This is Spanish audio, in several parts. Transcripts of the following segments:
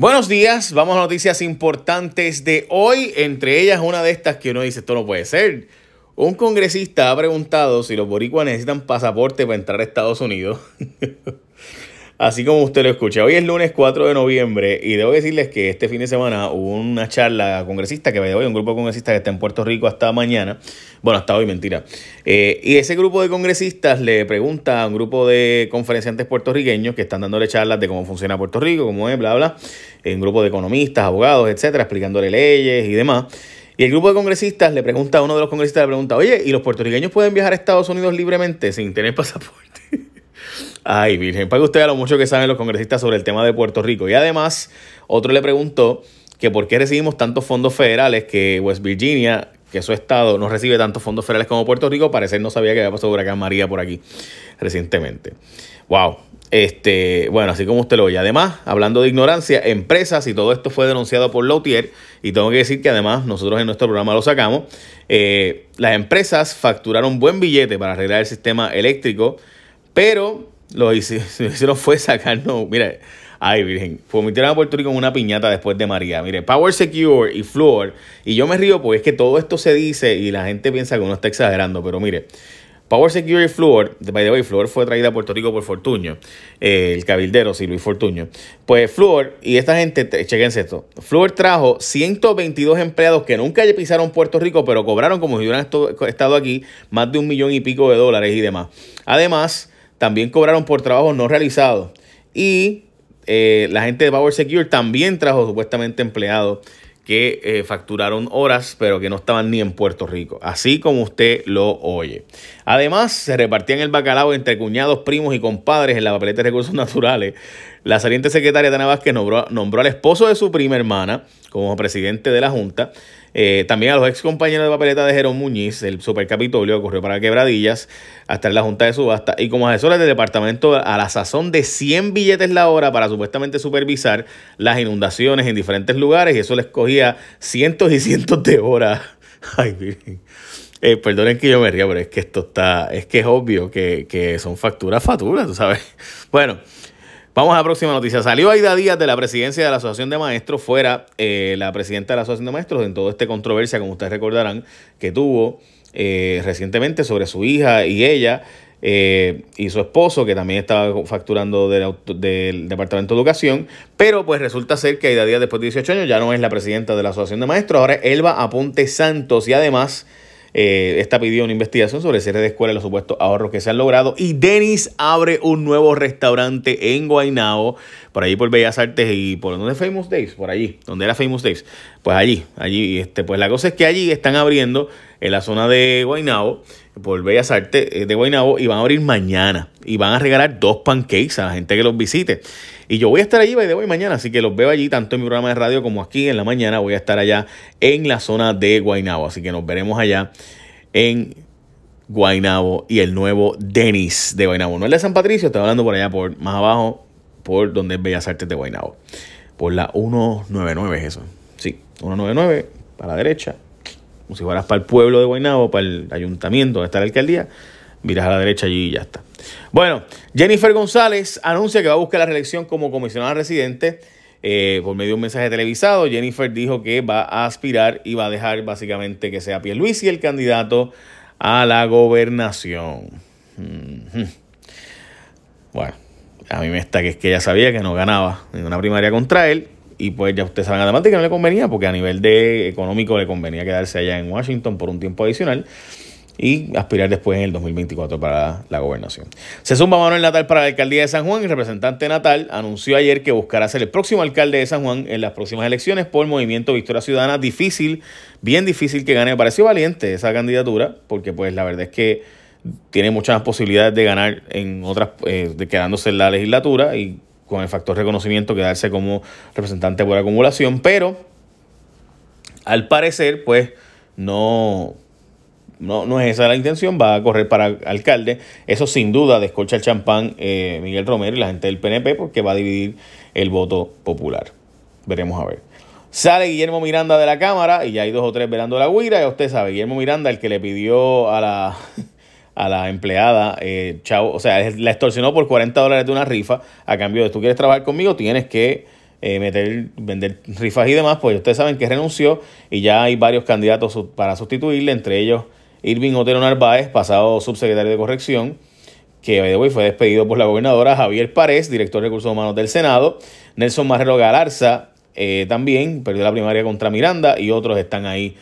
Buenos días, vamos a noticias importantes de hoy, entre ellas una de estas que uno dice, esto no puede ser. Un congresista ha preguntado si los boricuas necesitan pasaporte para entrar a Estados Unidos. Así como usted lo escucha, hoy es lunes 4 de noviembre y debo decirles que este fin de semana hubo una charla congresista que hoy un grupo de congresistas que está en Puerto Rico hasta mañana, bueno, hasta hoy, mentira. Eh, y ese grupo de congresistas le pregunta a un grupo de conferenciantes puertorriqueños que están dándole charlas de cómo funciona Puerto Rico, cómo es, bla, bla, un grupo de economistas, abogados, etcétera, explicándole leyes y demás. Y el grupo de congresistas le pregunta a uno de los congresistas, le pregunta, oye, ¿y los puertorriqueños pueden viajar a Estados Unidos libremente sin tener pasaporte? Ay, Virgen, para que usted vea lo mucho que saben los congresistas sobre el tema de Puerto Rico. Y además, otro le preguntó que por qué recibimos tantos fondos federales que West Virginia, que su estado, no recibe tantos fondos federales como Puerto Rico. Parecer no sabía que había pasado huracán María por aquí recientemente. Wow. Este, bueno, así como usted lo oye. Además, hablando de ignorancia, empresas, y todo esto fue denunciado por Lautier, y tengo que decir que además nosotros en nuestro programa lo sacamos, eh, las empresas facturaron buen billete para arreglar el sistema eléctrico, pero lo hicieron fue sacarnos, mira, ay virgen, metieron a Puerto Rico en una piñata después de María. Mire, Power Secure y Fluor, y yo me río porque es que todo esto se dice y la gente piensa que uno está exagerando, pero mire, Power Secure y Fluor, by the way, Fluor fue traída a Puerto Rico por Fortuño, eh, el cabildero, sí, Luis Fortuño. Pues Fluor, y esta gente, chequense esto, Fluor trajo 122 empleados que nunca pisaron Puerto Rico, pero cobraron como si hubieran estado aquí más de un millón y pico de dólares y demás. Además, también cobraron por trabajos no realizados. Y eh, la gente de Power Secure también trajo supuestamente empleados que eh, facturaron horas, pero que no estaban ni en Puerto Rico, así como usted lo oye. Además, se repartían el bacalao entre cuñados, primos y compadres en la papeleta de recursos naturales. La saliente secretaria Tana Vázquez nombró, nombró al esposo de su prima hermana como presidente de la Junta eh, también a los ex compañeros de papeleta de Jerón Muñiz, el supercapitolio, corrió para quebradillas hasta en la Junta de Subasta y como asesores del departamento a la sazón de 100 billetes la hora para supuestamente supervisar las inundaciones en diferentes lugares y eso les cogía cientos y cientos de horas. Ay, eh, perdonen que yo me ría, pero es que esto está, es que es obvio que, que son facturas, facturas, tú sabes. Bueno. Vamos a la próxima noticia. Salió Aida Díaz de la presidencia de la Asociación de Maestros, fuera eh, la presidenta de la Asociación de Maestros, en toda esta controversia, como ustedes recordarán, que tuvo eh, recientemente sobre su hija y ella eh, y su esposo, que también estaba facturando del, Departamento de Educación. Pero pues resulta ser que Aida Díaz, después de 18 años, ya no es la presidenta de la Asociación de Maestros, ahora es Elba Aponte Santos y además eh, esta pidió una investigación sobre el cierre de escuela y los supuestos ahorros que se han logrado. Y Denis abre un nuevo restaurante en Guaynabo, por allí por Bellas Artes y por donde Famous Days, por allí, donde era Famous Days. Pues allí, allí, este, pues la cosa es que allí están abriendo en la zona de Guaynabo, por Bellas Artes de Guaynabo, y van a abrir mañana. Y van a regalar dos pancakes a la gente que los visite. Y yo voy a estar allí de hoy mañana, así que los veo allí, tanto en mi programa de radio como aquí en la mañana. Voy a estar allá en la zona de Guaynabo, así que nos veremos allá en Guaynabo y el nuevo Denis de Guaynabo. No es de San Patricio, estoy hablando por allá, por más abajo, por donde es Bellas Artes de Guaynabo. Por la 199 es eso. Sí, 199 para la derecha. Si fueras para el pueblo de Guaynabo, para el ayuntamiento donde está la alcaldía. Miras a la derecha allí y ya está. Bueno, Jennifer González anuncia que va a buscar la reelección como comisionada residente eh, por medio de un mensaje televisado. Jennifer dijo que va a aspirar y va a dejar básicamente que sea Pierluisi el candidato a la gobernación. Bueno, a mí me está que es que ella sabía que no ganaba en una primaria contra él. Y pues ya ustedes saben además que no le convenía, porque a nivel de económico le convenía quedarse allá en Washington por un tiempo adicional y aspirar después en el 2024 para la gobernación. Se suma Manuel Natal para la alcaldía de San Juan. El representante Natal anunció ayer que buscará ser el próximo alcalde de San Juan en las próximas elecciones por el movimiento Victoria Ciudadana. Difícil, bien difícil que gane. Me pareció valiente esa candidatura porque pues la verdad es que tiene muchas posibilidades de ganar en otras, eh, de quedándose en la legislatura y con el factor reconocimiento quedarse como representante por acumulación, pero al parecer pues no no, no es esa la intención, va a correr para alcalde. Eso sin duda descolcha el champán eh, Miguel Romero y la gente del PNP porque va a dividir el voto popular. Veremos a ver. Sale Guillermo Miranda de la Cámara y ya hay dos o tres velando la guira. Ya usted sabe, Guillermo Miranda, el que le pidió a la, a la empleada, eh, chavo, o sea, la extorsionó por 40 dólares de una rifa a cambio de tú quieres trabajar conmigo, tienes que eh, meter, vender rifas y demás, pues ustedes saben que renunció y ya hay varios candidatos para sustituirle, entre ellos Irving Otero Narváez, pasado subsecretario de corrección, que hoy fue despedido por la gobernadora Javier Párez, director de recursos humanos del Senado, Nelson Marrero Galarza eh, también perdió la primaria contra Miranda y otros están ahí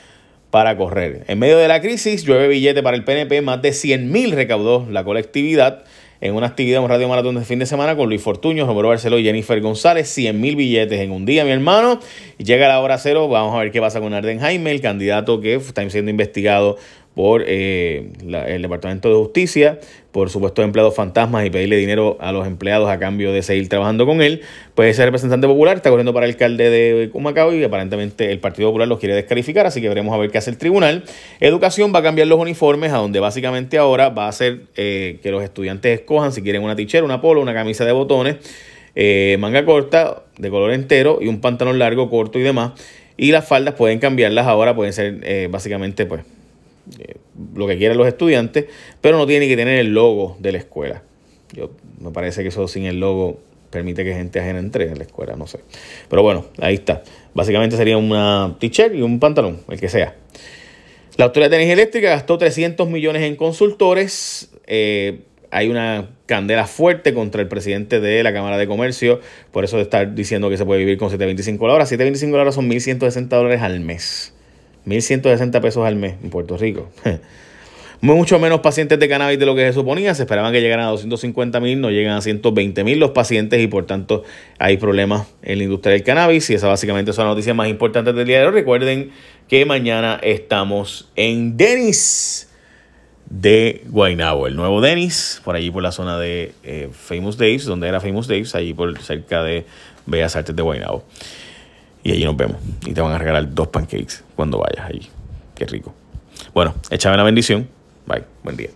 para correr. En medio de la crisis, llueve billete para el PNP, más de 100 mil recaudó la colectividad en una actividad, un radio maratón de fin de semana con Luis Fortuño, Romero Barceló y Jennifer González. 100 mil billetes en un día, mi hermano. Llega la hora cero. Vamos a ver qué pasa con Arden Jaime, el candidato que está siendo investigado por eh, el Departamento de Justicia, por supuesto empleados fantasmas y pedirle dinero a los empleados a cambio de seguir trabajando con él, pues ese representante popular está corriendo para el alcalde de Cumacao y aparentemente el Partido Popular los quiere descalificar, así que veremos a ver qué hace el tribunal. Educación va a cambiar los uniformes a donde básicamente ahora va a ser eh, que los estudiantes escojan si quieren una tichera, una polo, una camisa de botones, eh, manga corta, de color entero y un pantalón largo, corto y demás. Y las faldas pueden cambiarlas ahora, pueden ser básicamente pues eh, lo que quieran los estudiantes, pero no tiene que tener el logo de la escuela. Yo me parece que eso sin el logo permite que gente ajena entre en la escuela, no sé. Pero bueno, ahí está. Básicamente sería una t-shirt y un pantalón, el que sea. La Autoridad de Energía Eléctrica gastó 300 millones en consultores. Eh, hay una candela fuerte contra el presidente de la Cámara de Comercio, por eso de estar diciendo que se puede vivir con 725 la hora. 725 la hora son 1.160 dólares al mes. 1.160 pesos al mes en Puerto Rico. Mucho menos pacientes de cannabis de lo que se suponía. Se esperaban que llegaran a 250 mil, no llegan a 120 mil los pacientes y por tanto hay problemas en la industria del cannabis. Y esa básicamente son las noticias más importantes del día de hoy. Recuerden que mañana estamos en Denis de Guaynabo, el nuevo Denis, por allí por la zona de eh, Famous Days, donde era Famous Days, allí por cerca de Bellas Artes de Guaynabo. Y allí nos vemos. Y te van a regalar dos pancakes cuando vayas allí. Qué rico. Bueno, échame la bendición. Bye. Buen día.